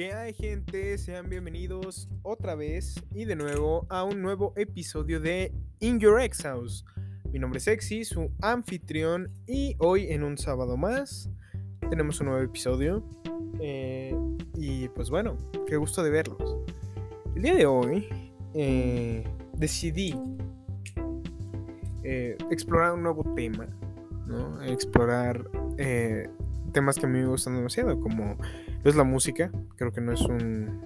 ¿Qué hay gente? Sean bienvenidos otra vez y de nuevo a un nuevo episodio de In Your Ex House. Mi nombre es Exy, su anfitrión y hoy en un sábado más tenemos un nuevo episodio. Eh, y pues bueno, qué gusto de verlos. El día de hoy eh, decidí eh, explorar un nuevo tema, ¿no? Explorar temas que a mí me gustan demasiado, como es la música. Creo que no es un.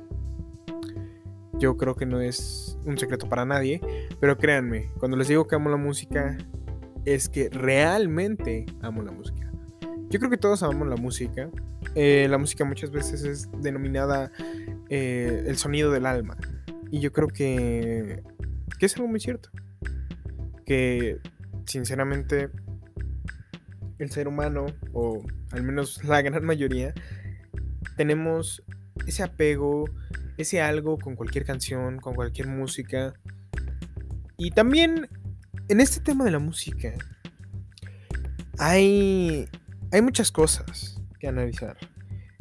Yo creo que no es un secreto para nadie. Pero créanme, cuando les digo que amo la música, es que realmente amo la música. Yo creo que todos amamos la música. Eh, la música muchas veces es denominada eh, el sonido del alma. Y yo creo que, que es algo muy cierto. Que sinceramente el ser humano, o al menos la gran mayoría, tenemos ese apego, ese algo con cualquier canción, con cualquier música. Y también en este tema de la música hay, hay muchas cosas que analizar.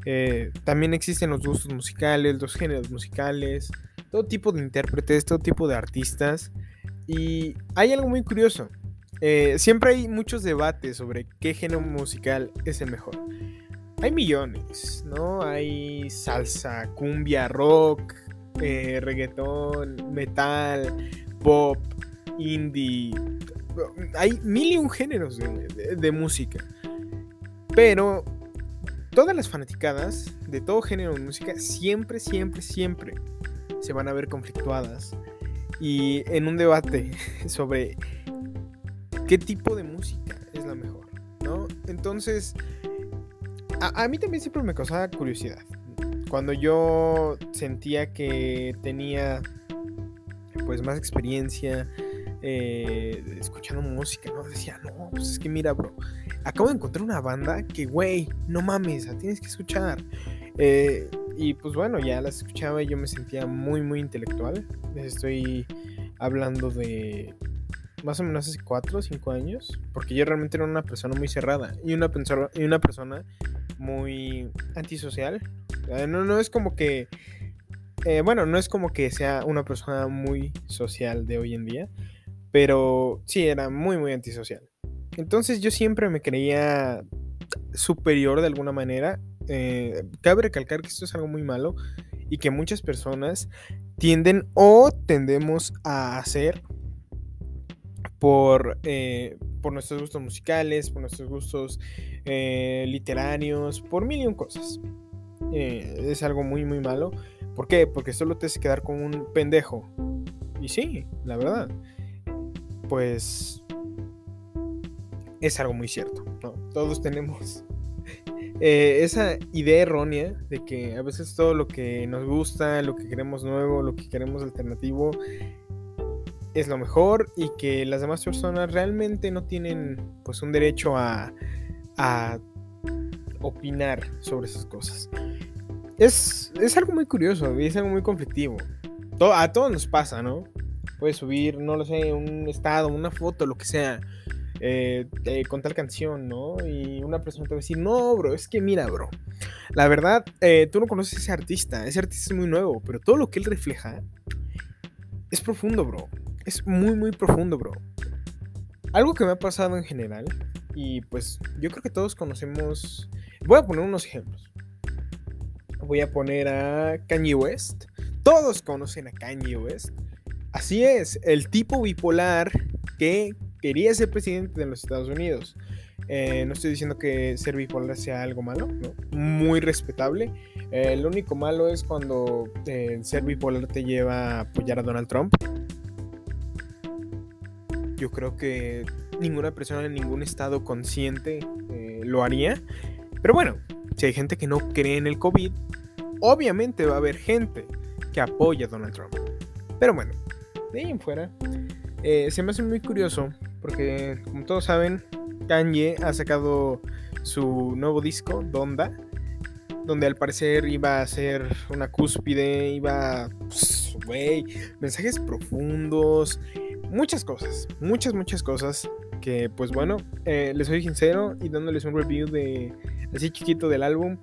Eh, también existen los gustos musicales, los géneros musicales, todo tipo de intérpretes, todo tipo de artistas. Y hay algo muy curioso. Eh, siempre hay muchos debates sobre qué género musical es el mejor hay millones, ¿no? Hay salsa, cumbia, rock, eh, reggaetón, metal, pop, indie. Hay mil y un géneros de, música. Pero todas las fanaticadas de todo género de música siempre, siempre, siempre se van a ver conflictuadas. Y en un debate sobre qué tipo de música es la mejor, ¿no? Entonces, a, mí también siempre me causaba curiosidad. Cuando yo sentía que tenía pues más experiencia eh, escuchando música, ¿no? Decía, no, pues es que mira, bro, acabo de encontrar una banda que, güey, no mames, la tienes que escuchar. Eh, y pues bueno, ya las escuchaba y yo me sentía muy, muy intelectual. Les estoy hablando de más o menos hace 4 o 5 años, porque yo realmente era una persona muy cerrada y una, y una persona muy antisocial. No, no es como que, eh, bueno, no es como que sea una persona muy social de hoy en día, pero sí, era muy, muy antisocial. Entonces yo siempre me creía superior de alguna manera. Eh, cabe recalcar que esto es algo muy malo y que muchas personas tienden o tendemos a hacer por, por nuestros gustos musicales, por nuestros gustos eh, literarios, por mil y un cosas. Eh, es algo muy, muy malo. ¿Por qué? Porque solo te hace quedar como un pendejo. Y sí, la verdad. Pues es algo muy cierto. Todos tenemos eh, esa idea errónea de que a veces todo lo que nos gusta, lo que queremos nuevo, lo que queremos alternativo, es lo mejor y que las demás personas realmente no tienen pues un derecho a, a opinar sobre esas cosas. Es, es algo muy curioso es algo muy conflictivo. a todos nos pasa, ¿no? Puedes subir, no lo sé, un estado, una foto, lo que sea, eh, con tal canción, ¿no? Y una persona te va a decir, no, bro, es que mira, bro, la verdad, eh, tú no conoces a ese artista, ese artista es muy nuevo, pero todo lo que él refleja es profundo, bro. Es muy, muy profundo, bro. Algo que me ha pasado en general y pues yo creo que todos conocemos. Voy a poner unos ejemplos. Voy a poner a Kanye West. Todos conocen a Kanye West. Así es, el tipo bipolar que quería ser presidente de los Estados Unidos. Eh, no estoy diciendo que ser bipolar sea algo malo, muy respetable. Eh, lo único malo es cuando eh, ser bipolar te lleva a apoyar a Donald Trump. Yo creo que ninguna persona en ningún estado consciente eh, lo haría. Pero bueno, si hay gente que no cree en el COVID, obviamente va a haber gente que apoya a Donald Trump. Pero bueno, de ahí en fuera, eh, se me hace muy curioso porque, como todos saben, Kanye ha sacado su nuevo disco, Donda, donde al parecer iba a ser una cúspide, iba, pues, güey, mensajes profundos, muchas cosas, muchas, muchas cosas que pues bueno, eh, les soy sincero y dándoles un review de así chiquito del álbum,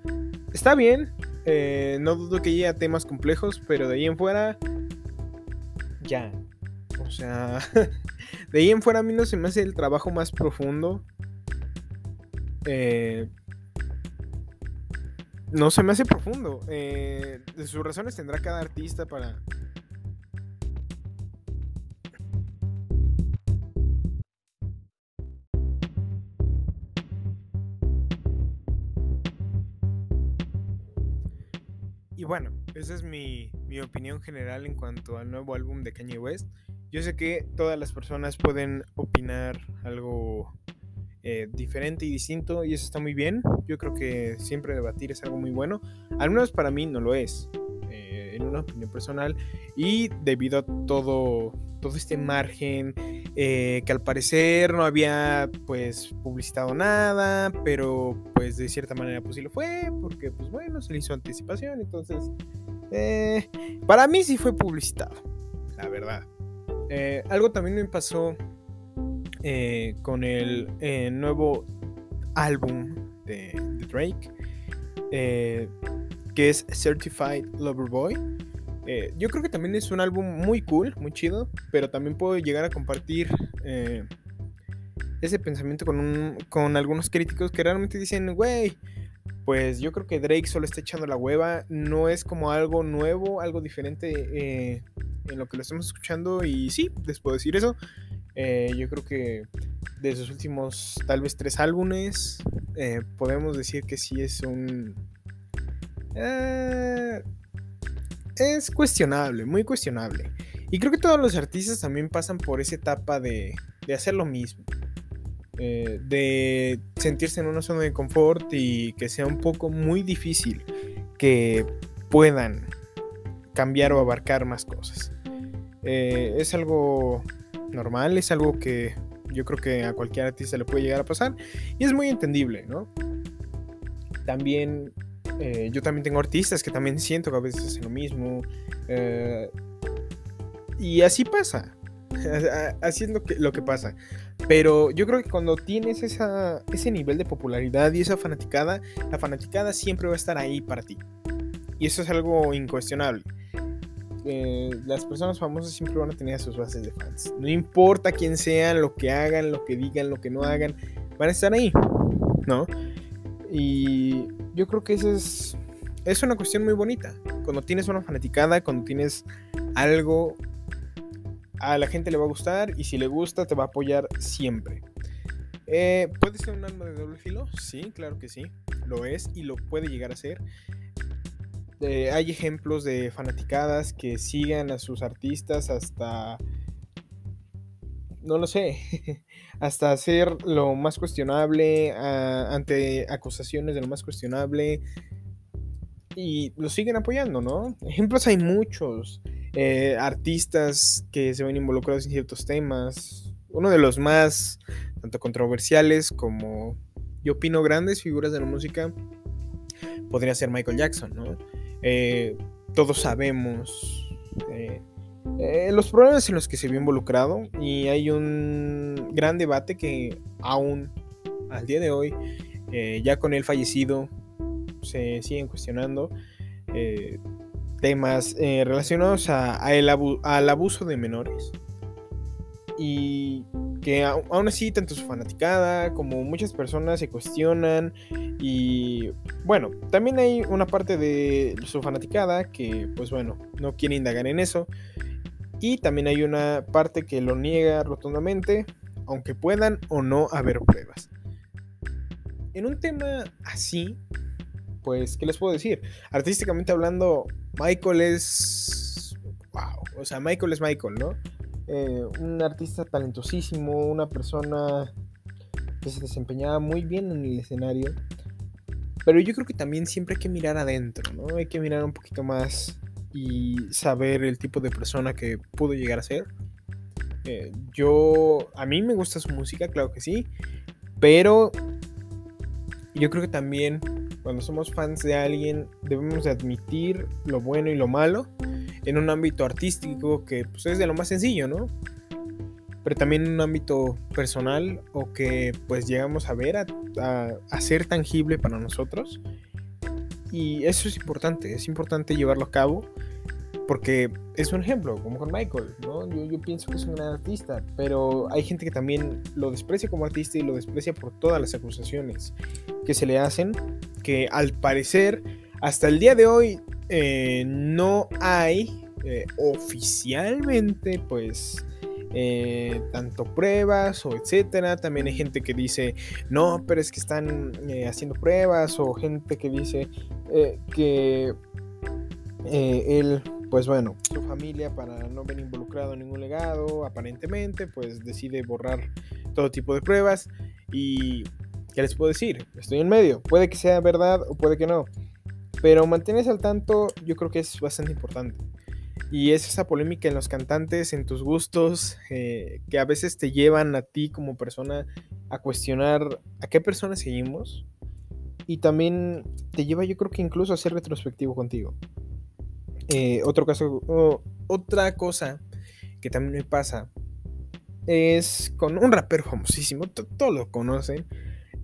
está bien. eh, no dudo que llegue a temas complejos, pero de ahí en fuera. Ya. O sea. de ahí en fuera a mí no se me hace el trabajo más profundo. Eh, no se me hace profundo. Eh, de sus razones tendrá cada artista para. Bueno, esa es mi, mi opinión general en cuanto al nuevo álbum de Kanye West. Yo sé que todas las personas pueden opinar algo eh, diferente y distinto y eso está muy bien. Yo creo que siempre debatir es algo muy bueno. Al menos para mí no lo es, eh, en una opinión personal. Y debido a todo, todo este margen eh, que al parecer no había pues publicitado nada, pero pues de cierta manera pues sí lo fue, porque pues bueno, se le hizo anticipación. Entonces, eh, para mí sí fue publicitado, la verdad. Eh, algo también me pasó con el nuevo álbum de, Drake, que es Certified Lover Boy. Eh, yo creo que también es un álbum muy cool, muy chido, pero también puedo llegar a compartir eh, ese pensamiento con, un- con algunos críticos que realmente dicen, güey, pues yo creo que Drake solo está echando la hueva, no es como algo nuevo, algo diferente eh, en lo que lo estamos escuchando y sí, les puedo decir eso. Yo creo que de sus últimos tal vez tres álbumes podemos decir que sí es un... es cuestionable, muy cuestionable. Y creo que todos los artistas también pasan por esa etapa de, de hacer lo mismo. Eh, de sentirse en una zona de confort y que sea un poco muy difícil que puedan cambiar o abarcar más cosas. Eh, es algo normal, es algo que yo creo que a cualquier artista le puede llegar a pasar y es muy entendible, ¿no? También eh, yo también tengo artistas que también siento que a veces hacen lo mismo. eh, y así pasa. Así es lo que, lo que pasa. Pero yo creo que cuando tienes esa, ese nivel de popularidad y esa fanaticada, la fanaticada siempre va a estar ahí para ti. Y eso es algo incuestionable. Eh, las personas famosas siempre van a tener a sus bases de fans. No importa quién sean, lo que hagan, lo que digan, lo que no hagan, van a estar ahí, ¿no? Y yo creo que eso es, es una cuestión muy bonita. Cuando tienes una fanaticada, cuando tienes algo, a la gente le va a gustar y si le gusta te va a apoyar siempre. Eh, ¿Puede ser un arma de doble filo? Sí, claro que sí. Lo es y lo puede llegar a ser. Eh, hay ejemplos de fanaticadas que sigan a sus artistas hasta... No lo sé. hasta hacer lo más cuestionable, a- ante acusaciones de lo más cuestionable. Y lo siguen apoyando, ¿no? Ejemplos hay muchos. Eh, artistas que se ven involucrados en ciertos temas. Uno de los más, tanto controversiales como, yo opino, grandes figuras de la música, podría ser Michael Jackson, ¿no? Eh, todos sabemos eh, eh, los problemas en los que se vio involucrado y hay un gran debate que aún al día de hoy, eh, ya con él fallecido, se siguen cuestionando eh, temas relacionados a- el al abuso de menores. Y que aún así, tanto su fanaticada como muchas personas se cuestionan. Y bueno, también hay una parte de su fanaticada que, pues bueno, no quiere indagar en eso. Y también hay una parte que lo niega rotundamente, aunque puedan o no haber pruebas. En un tema así, pues, ¿qué les puedo decir? Artísticamente hablando, Michael es... ¡Wow! O sea, Michael es Michael, ¿no? Eh, un artista talentosísimo, una persona que se desempeñaba muy bien en el escenario. Pero yo creo que también siempre hay que mirar adentro, ¿no? Hay que mirar un poquito más y saber el tipo de persona que pudo llegar a ser. Eh, yo, a mí me gusta su música, claro que sí, pero yo creo que también cuando somos fans de alguien debemos de admitir lo bueno y lo malo en un ámbito artístico que pues, es de lo más sencillo, ¿no? Pero también en un ámbito personal o que pues llegamos a ver, a, a- a ser tangible para nosotros. Y eso es importante, es importante llevarlo a cabo porque es un ejemplo, como con Michael, ¿no? Yo, yo, pienso que es un gran artista, pero hay gente que también lo desprecia como artista y lo desprecia por todas las acusaciones que se le hacen, que al parecer hasta el día de hoy eh, no hay eh, oficialmente, pues, eh, tanto pruebas o etcétera. También hay gente que dice, no, pero es que están haciendo pruebas, o gente que dice que él pues bueno, su familia para no ver involucrado en ningún legado, aparentemente, pues decide borrar todo tipo de pruebas y ¿qué les puedo decir? Estoy en medio, puede que sea verdad o puede que no, pero mantenerse al tanto yo creo que es bastante importante. Y es esa polémica en los cantantes, en tus gustos, eh, que a veces te llevan a ti como persona a cuestionar a qué persona seguimos. Y también te lleva yo creo que incluso a ser retrospectivo contigo. Eh, otro caso, otra cosa que también me pasa es con un rapero famosísimo, todos lo conocen,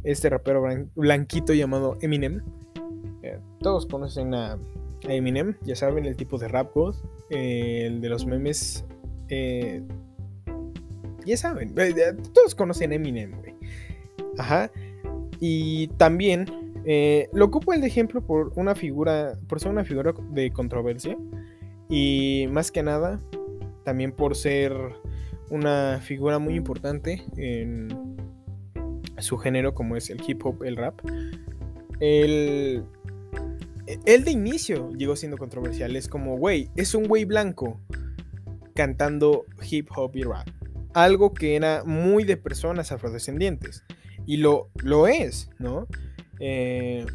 este rapero blanquito llamado Eminem. Eh, todos conocen a, Eminem, ya saben, el tipo de rap god, eh, el de los memes. ya saben, todos conocen Eminem, Ajá. Y también eh, lo ocupo el de ejemplo por una figura, por ser una figura de controversia y más que nada también por ser una figura muy importante en su género como es el hip hop, el rap. Él, él de inicio llegó siendo controversial, es como, güey, es un güey blanco cantando hip hop y rap. Algo que era muy de personas afrodescendientes. Y lo, lo es, ¿no? Eh,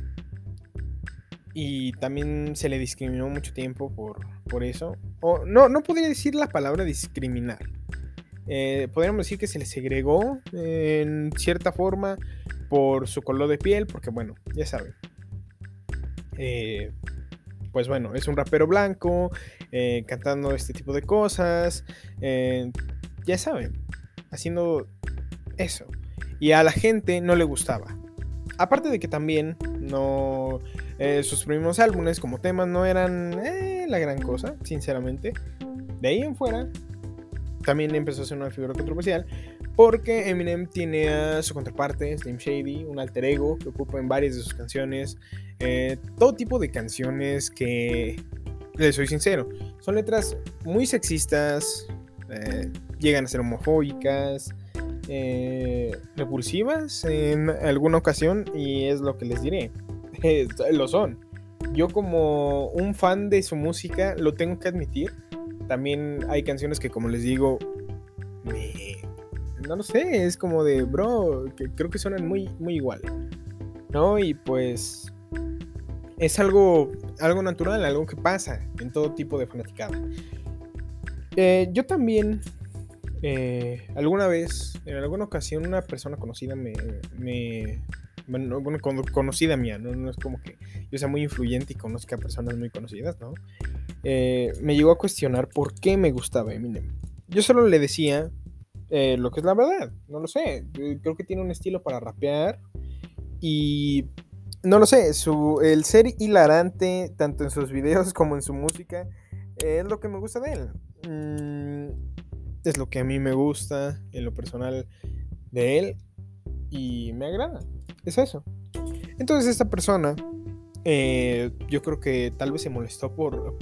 y también se le discriminó mucho tiempo por, por eso. O, no, no podría decir la palabra discriminar. Eh, podríamos decir que se le segregó en cierta forma por su color de piel, porque bueno, ya saben. Eh, pues bueno, es un rapero blanco, cantando este tipo de cosas, ya saben, haciendo eso. Y a la gente no le gustaba. Aparte de que también no. Eh, sus primeros álbumes como temas no eran eh, la gran cosa, sinceramente. De ahí en fuera, también empezó a ser una figura controversial. Porque Eminem tiene a su contraparte, Slim Shady, un alter ego que ocupa en varias de sus canciones. Eh, todo tipo de canciones que, les soy sincero, son letras muy sexistas, llegan a ser homofóbicas, eh, repulsivas en alguna ocasión y es lo que les diré. lo son. Yo como un fan de su música lo tengo que admitir. También hay canciones que como les digo, no lo sé, es como de, bro, que creo que suenan muy, muy igual. ¿No? Y pues es algo, algo natural, algo que pasa en todo tipo de fanaticada. Eh, yo también eh, alguna vez, en alguna ocasión, una persona conocida me. me bueno, conocida mía, ¿no? ¿no? es como que yo sea muy influyente y conozca a personas muy conocidas, ¿no? Eh, me llegó a cuestionar por qué me gustaba Eminem. Yo solo le decía eh, lo que es la verdad, no lo sé. Creo que tiene un estilo para rapear y no lo sé, su, el ser hilarante tanto en sus videos como en su música es lo que me gusta de él. Mm, es lo que a mí me gusta en lo personal de él y me agrada. Es eso. Entonces esta persona, eh, yo creo que tal vez se molestó por,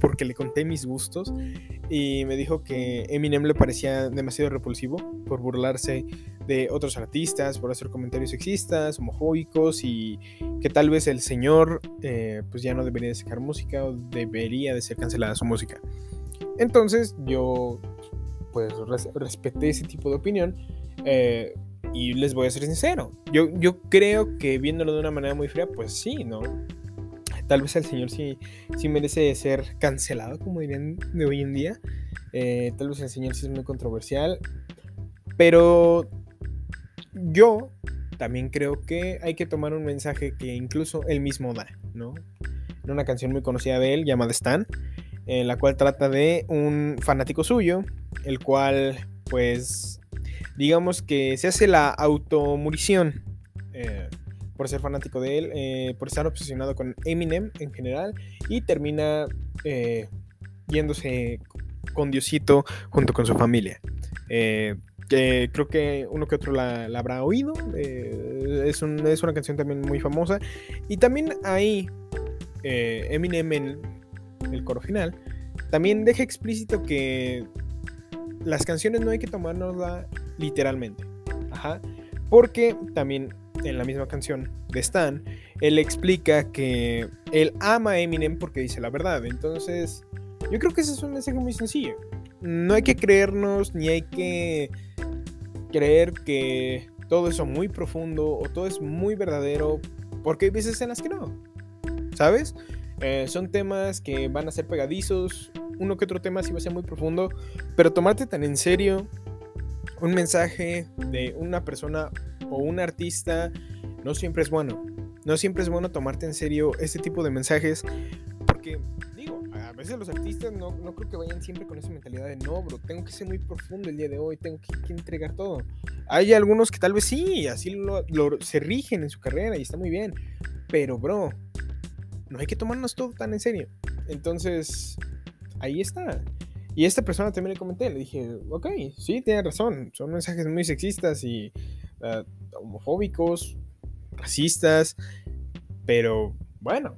porque le conté mis gustos y me dijo que Eminem le parecía demasiado repulsivo por burlarse de otros artistas, por hacer comentarios sexistas, homofóbicos y que tal vez el señor eh, pues ya no debería de sacar música o debería de ser cancelada su música. Entonces yo pues respeté ese tipo de opinión. Eh, y les voy a ser sincero, yo, yo creo que viéndolo de una manera muy fría, pues sí, ¿no? Tal vez el señor sí, sí merece ser cancelado, como dirían de hoy en día. Eh, tal vez el señor sí es muy controversial. Pero yo también creo que hay que tomar un mensaje que incluso él mismo da, ¿no? En una canción muy conocida de él llamada Stan, en la cual trata de un fanático suyo el cual pues digamos que se hace la automurición eh, por ser fanático de él, eh, por estar obsesionado con Eminem en general y termina eh, yéndose con Diosito junto con su familia. Eh, creo que uno que otro la, habrá oído. es, es, una canción también muy famosa. Y también ahí, Eminem en el coro final, también deja explícito que las canciones no hay que tomárnosla literalmente. Ajá. Porque también en la misma canción de Stan, él explica que él ama a Eminem porque dice la verdad. Entonces, yo creo que ese es un mensaje muy sencillo. No hay que creernos ni hay que creer que todo eso muy profundo o todo es muy verdadero, porque hay veces en las que no. ¿Sabes? Eh, son temas que van a ser pegadizos, uno que otro tema sí va a ser muy profundo, pero tomarte tan en serio un mensaje de una persona o un artista no siempre es bueno. No siempre es bueno tomarte en serio este tipo de mensajes porque, digo, a veces los artistas no, creo que vayan siempre con esa mentalidad de no, bro, tengo que ser muy profundo el día de hoy, tengo que, entregar todo. Hay algunos que tal vez sí, así lo, se rigen en su carrera y está muy bien, pero, bro, no hay que tomarnos todo tan en serio. Entonces, ahí está. Y esta persona también le comenté, le dije, ok, sí, tiene razón, son mensajes muy sexistas y ah, homofóbicos, racistas, pero bueno,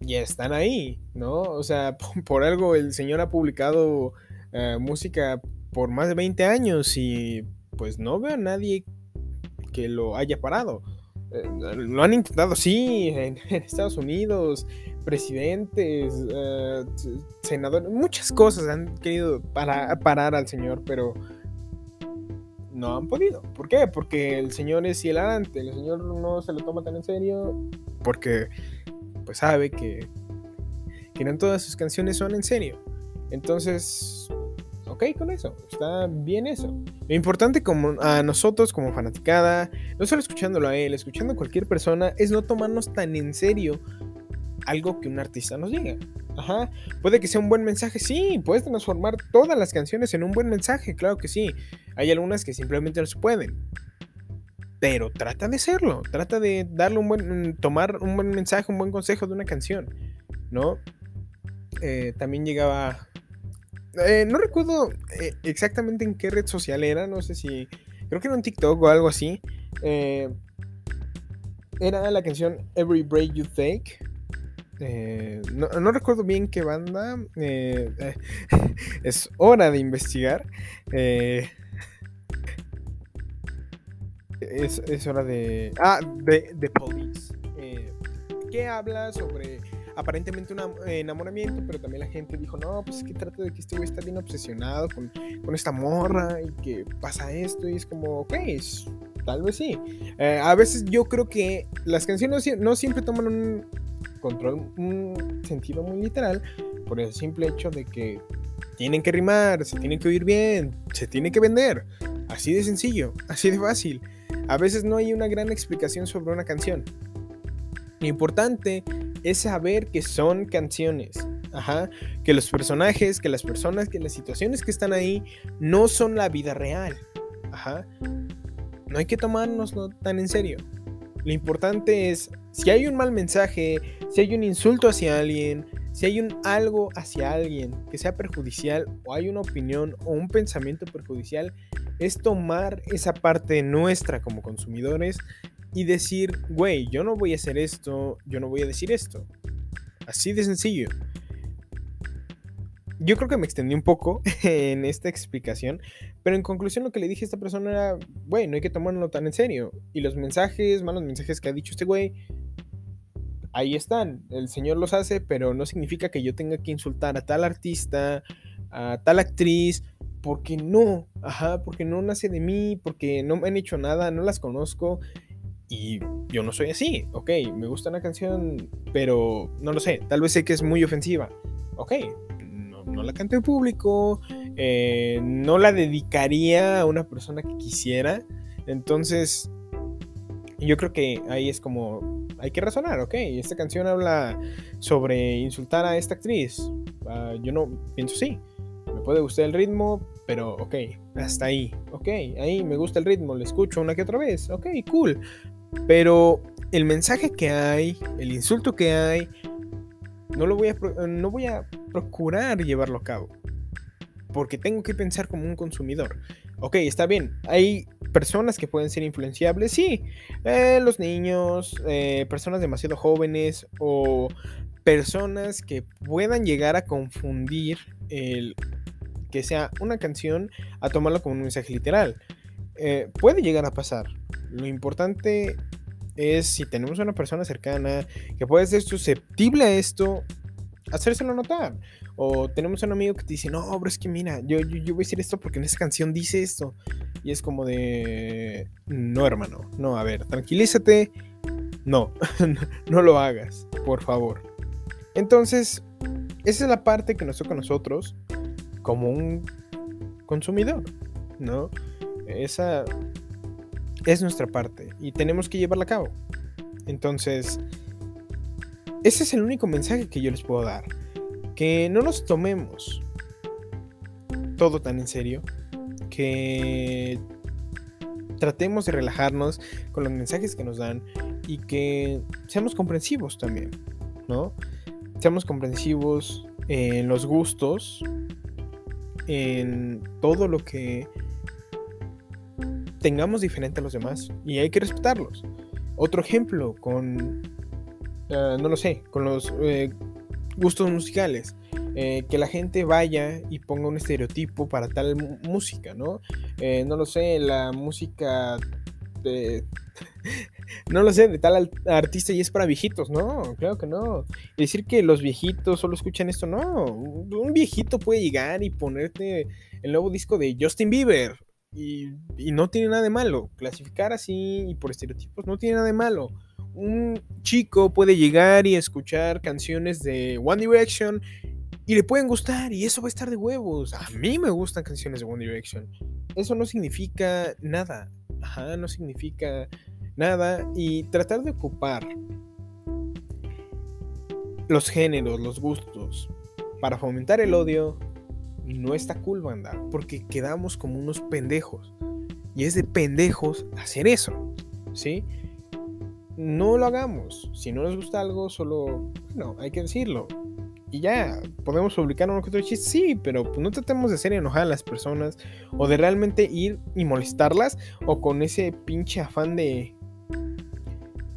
ya están ahí, ¿no? O sea, por, algo el señor ha publicado ah, música por más de 20 años y pues no veo a nadie que lo haya parado. Eh, lo han intentado, sí, en Estados Unidos, presidentes, eh, senadores, muchas cosas han querido parar al señor, pero no han podido. ¿Por qué? Porque el señor es hilarante, el señor no se lo toma tan en serio, porque pues sabe que, que no todas sus canciones son en serio. Entonces, ok con eso, está bien eso. Lo importante como a nosotros como fanaticada, no solo escuchándolo a él, escuchando a cualquier persona, es no tomarnos tan en serio algo que un artista nos diga. Ajá, puede que sea un buen mensaje, sí, puedes transformar todas las canciones en un buen mensaje, claro que sí. Hay algunas que simplemente no se pueden. Pero trata de serlo, trata de darle un buen, mm, tomar un buen mensaje, un buen consejo de una canción, ¿no? Eh, también llegaba, eh, no recuerdo eh, exactamente en qué red social era, no sé si, creo que era un TikTok o algo así. era la canción Every Break You Take eh, no, recuerdo bien qué banda. Eh, eh, es hora de investigar. es, hora de. Ah, de, Police. que habla sobre aparentemente un enamoramiento, pero también la gente dijo, no, pues es que trata de que este güey está bien obsesionado con, esta morra y que pasa esto y es como, ok, tal vez sí. a veces yo creo que las canciones no siempre toman un, control un sentido muy literal por el simple hecho de que tienen que rimar, se tienen que oír bien, se tiene que vender. Así de sencillo, así de fácil. A veces no hay una gran explicación sobre una canción. Lo importante es saber que son canciones. Ajá, que los personajes, que las personas, que las situaciones que están ahí no son la vida real. No hay que tomárnoslo tan en serio. Lo importante es, si hay un mal mensaje, si hay un insulto hacia alguien, si hay un algo hacia alguien que sea perjudicial o hay una opinión o un pensamiento perjudicial, es tomar esa parte nuestra como consumidores y decir, güey, yo no voy a hacer esto, yo no voy a decir esto. Así de sencillo. Yo creo que me extendí un poco en esta explicación, pero en conclusión lo que le dije a esta persona era, güey, no hay que tomarlo tan en serio. Y los mensajes, malos mensajes que ha dicho este güey, ahí están. El Señor los hace, pero no significa que yo tenga que insultar a tal artista, a tal actriz, porque no, ajá, porque no nace de mí, porque no me han hecho nada, no las conozco. Y yo no soy así, ok, me gusta una canción, pero no lo sé, tal vez sé que es muy ofensiva. Ok, no la canto en público, eh, no la dedicaría a una persona que quisiera. Entonces, yo creo que ahí es como, hay que razonar, ok, esta canción habla sobre insultar a esta actriz. Ah, yo no pienso sí, me puede gustar el ritmo, pero ok, hasta ahí, ok, ahí me gusta el ritmo, lo escucho una que otra vez, ok, cool. Pero el mensaje que hay, el insulto que hay, no lo voy a, no voy a procurar llevarlo a cabo. Porque tengo que pensar como un consumidor. Ok, está bien. Hay personas que pueden ser influenciables, sí. Eh, los niños, eh, personas demasiado jóvenes o personas que puedan llegar a confundir el que sea una canción a tomarlo como un mensaje literal. Eh, puede llegar a pasar. Lo importante es si tenemos una persona cercana que puede ser susceptible a esto, hacérselo notar. O tenemos un amigo que te dice, no, bro, es que mira, yo, yo, voy a decir esto porque en esa canción dice esto. Y es como de, no, hermano, no, a ver, tranquilízate. No, no lo hagas, por favor. Entonces, esa es la parte que nos toca a nosotros como un consumidor, ¿no? Esa es nuestra parte y tenemos que llevarla a cabo. Entonces, ese es el único mensaje que yo les puedo dar. Que no nos tomemos todo tan en serio. Que tratemos de relajarnos con los mensajes que nos dan y que seamos comprensivos también, ¿no? Seamos comprensivos en los gustos, en todo lo que tengamos diferente a los demás y hay que respetarlos. Otro ejemplo con, eh, no lo sé, con los eh, gustos musicales. Eh, que la gente vaya y ponga un estereotipo para tal música, ¿no? no lo sé, la música de... no lo sé, de tal artista y es para viejitos, no, claro que no. decir que los viejitos solo escuchan esto, no. Un viejito puede llegar y ponerte el nuevo disco de Justin Bieber y, no tiene nada de malo. Clasificar así y por estereotipos no tiene nada de malo. Un chico puede llegar y escuchar canciones de One Direction y le pueden gustar y eso va a estar de huevos. A mí me gustan canciones de One Direction. Eso no significa nada. Ajá, no significa nada. Y tratar de ocupar los géneros, los gustos, para fomentar el odio, no está cool, banda, porque quedamos como unos pendejos. Y es de pendejos hacer eso, ¿sí? No lo hagamos. Si no nos gusta algo, solo, bueno, hay que decirlo. Y ya, podemos publicar uno que otro chiste, sí, pero pues no tratemos de hacer enojar a las personas o de realmente ir y molestarlas o con ese pinche afán de.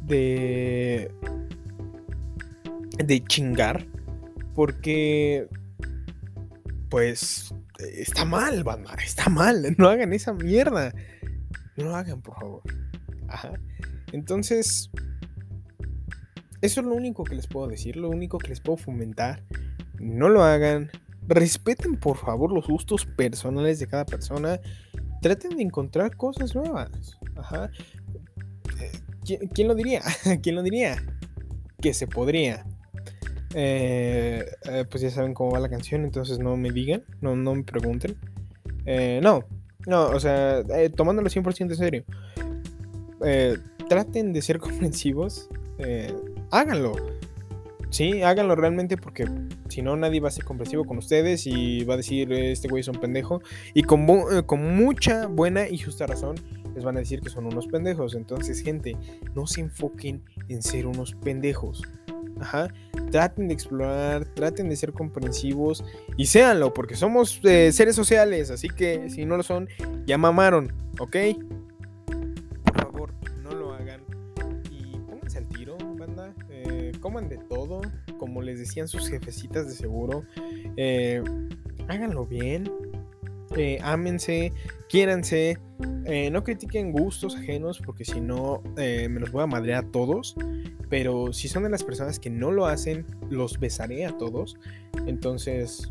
de. de chingar. Porque pues está mal, banda, está mal. No hagan esa mierda. No lo hagan, por favor. Ajá. Entonces, eso es lo único que les puedo decir, lo único que les puedo fomentar. No lo hagan. Respeten, por favor, los gustos personales de cada persona. Traten de encontrar cosas nuevas. Ajá. Eh, ¿Quién lo diría? ¿Quién lo diría? Que se podría. Eh, eh, pues ya saben cómo va la canción, entonces no me digan, no, no me pregunten. Eh, no, no, o sea, tomándolo 100% en serio. Traten de ser comprensivos. háganlo. Sí, háganlo realmente porque si no nadie va a ser comprensivo con ustedes y va a decir este güey es un pendejo. Y con, con mucha buena y justa razón les van a decir que son unos pendejos. Entonces, gente, no se enfoquen en ser unos pendejos. Ajá. Traten de explorar, traten de ser comprensivos y séanlo, porque somos eh, seres sociales, así que si no lo son, ya mamaron, ¿ok? Como les decían sus jefecitas de seguro. Eh, háganlo bien. ámense, quiéranse. no critiquen gustos ajenos, porque si no, me los voy a madrear a todos. Pero si son de las personas que no lo hacen, los besaré a todos. Entonces,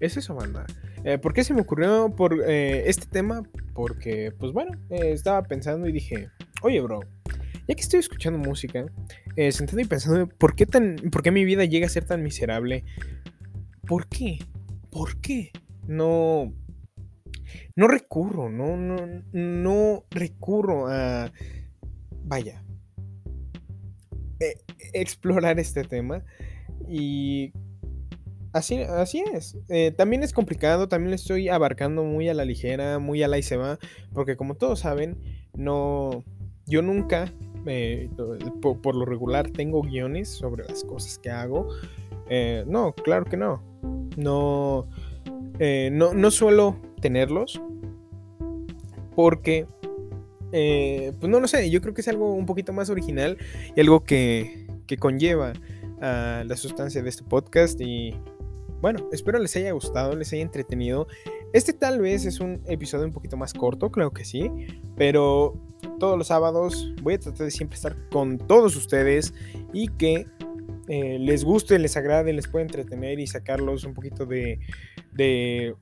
es eso, banda. Eh, ¿Por qué se me ocurrió por eh, este tema? Porque, pues bueno, eh, estaba pensando y dije, oye, bro, ya que estoy escuchando música, sentado y pensando, ¿por qué, tan, ¿por qué mi vida llega a ser tan miserable? ¿Por qué? ¿Por qué? No, no recurro, no, no, no recurro a, vaya, eh, explorar este tema. Y así, así es. Eh, también es complicado, también le estoy abarcando muy a la ligera, muy a la y se va, porque como todos saben, no, yo nunca eh, por, lo regular tengo guiones sobre las cosas que hago. Eh, no, claro que no. No, no, no suelo tenerlos porque, pues no lo sé, yo creo que es algo un poquito más original y algo que, que conlleva a la sustancia de este podcast y bueno, espero les haya gustado, les haya entretenido. Este tal vez es un episodio un poquito más corto, creo que sí, pero todos los sábados voy a tratar de siempre estar con todos ustedes y que eh, les guste, les agrade, les pueda entretener y sacarlos un poquito de,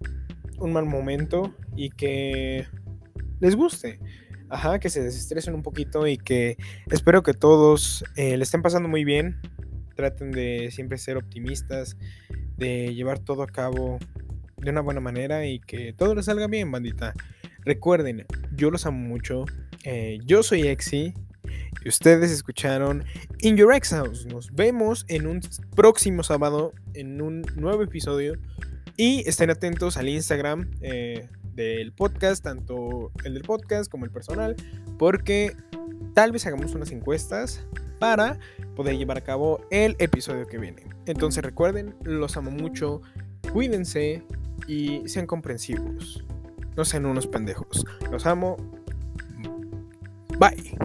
un mal momento y que les guste. Ajá, que se desestresen un poquito y que espero que todos eh, le estén pasando muy bien. Traten de siempre ser optimistas, de llevar todo a cabo de una buena manera y que todo les salga bien, bandita. Recuerden, yo los amo mucho. Eh, yo soy Exi. Y ustedes escucharon In Your Ex House. Nos vemos en un próximo sábado en un nuevo episodio. Y estén atentos al Instagram eh, del podcast, tanto el del podcast como el personal, porque tal vez hagamos unas encuestas para poder llevar a cabo el episodio que viene. Entonces recuerden, los amo mucho, cuídense y sean comprensivos. No sean unos pendejos. Los amo. Bye.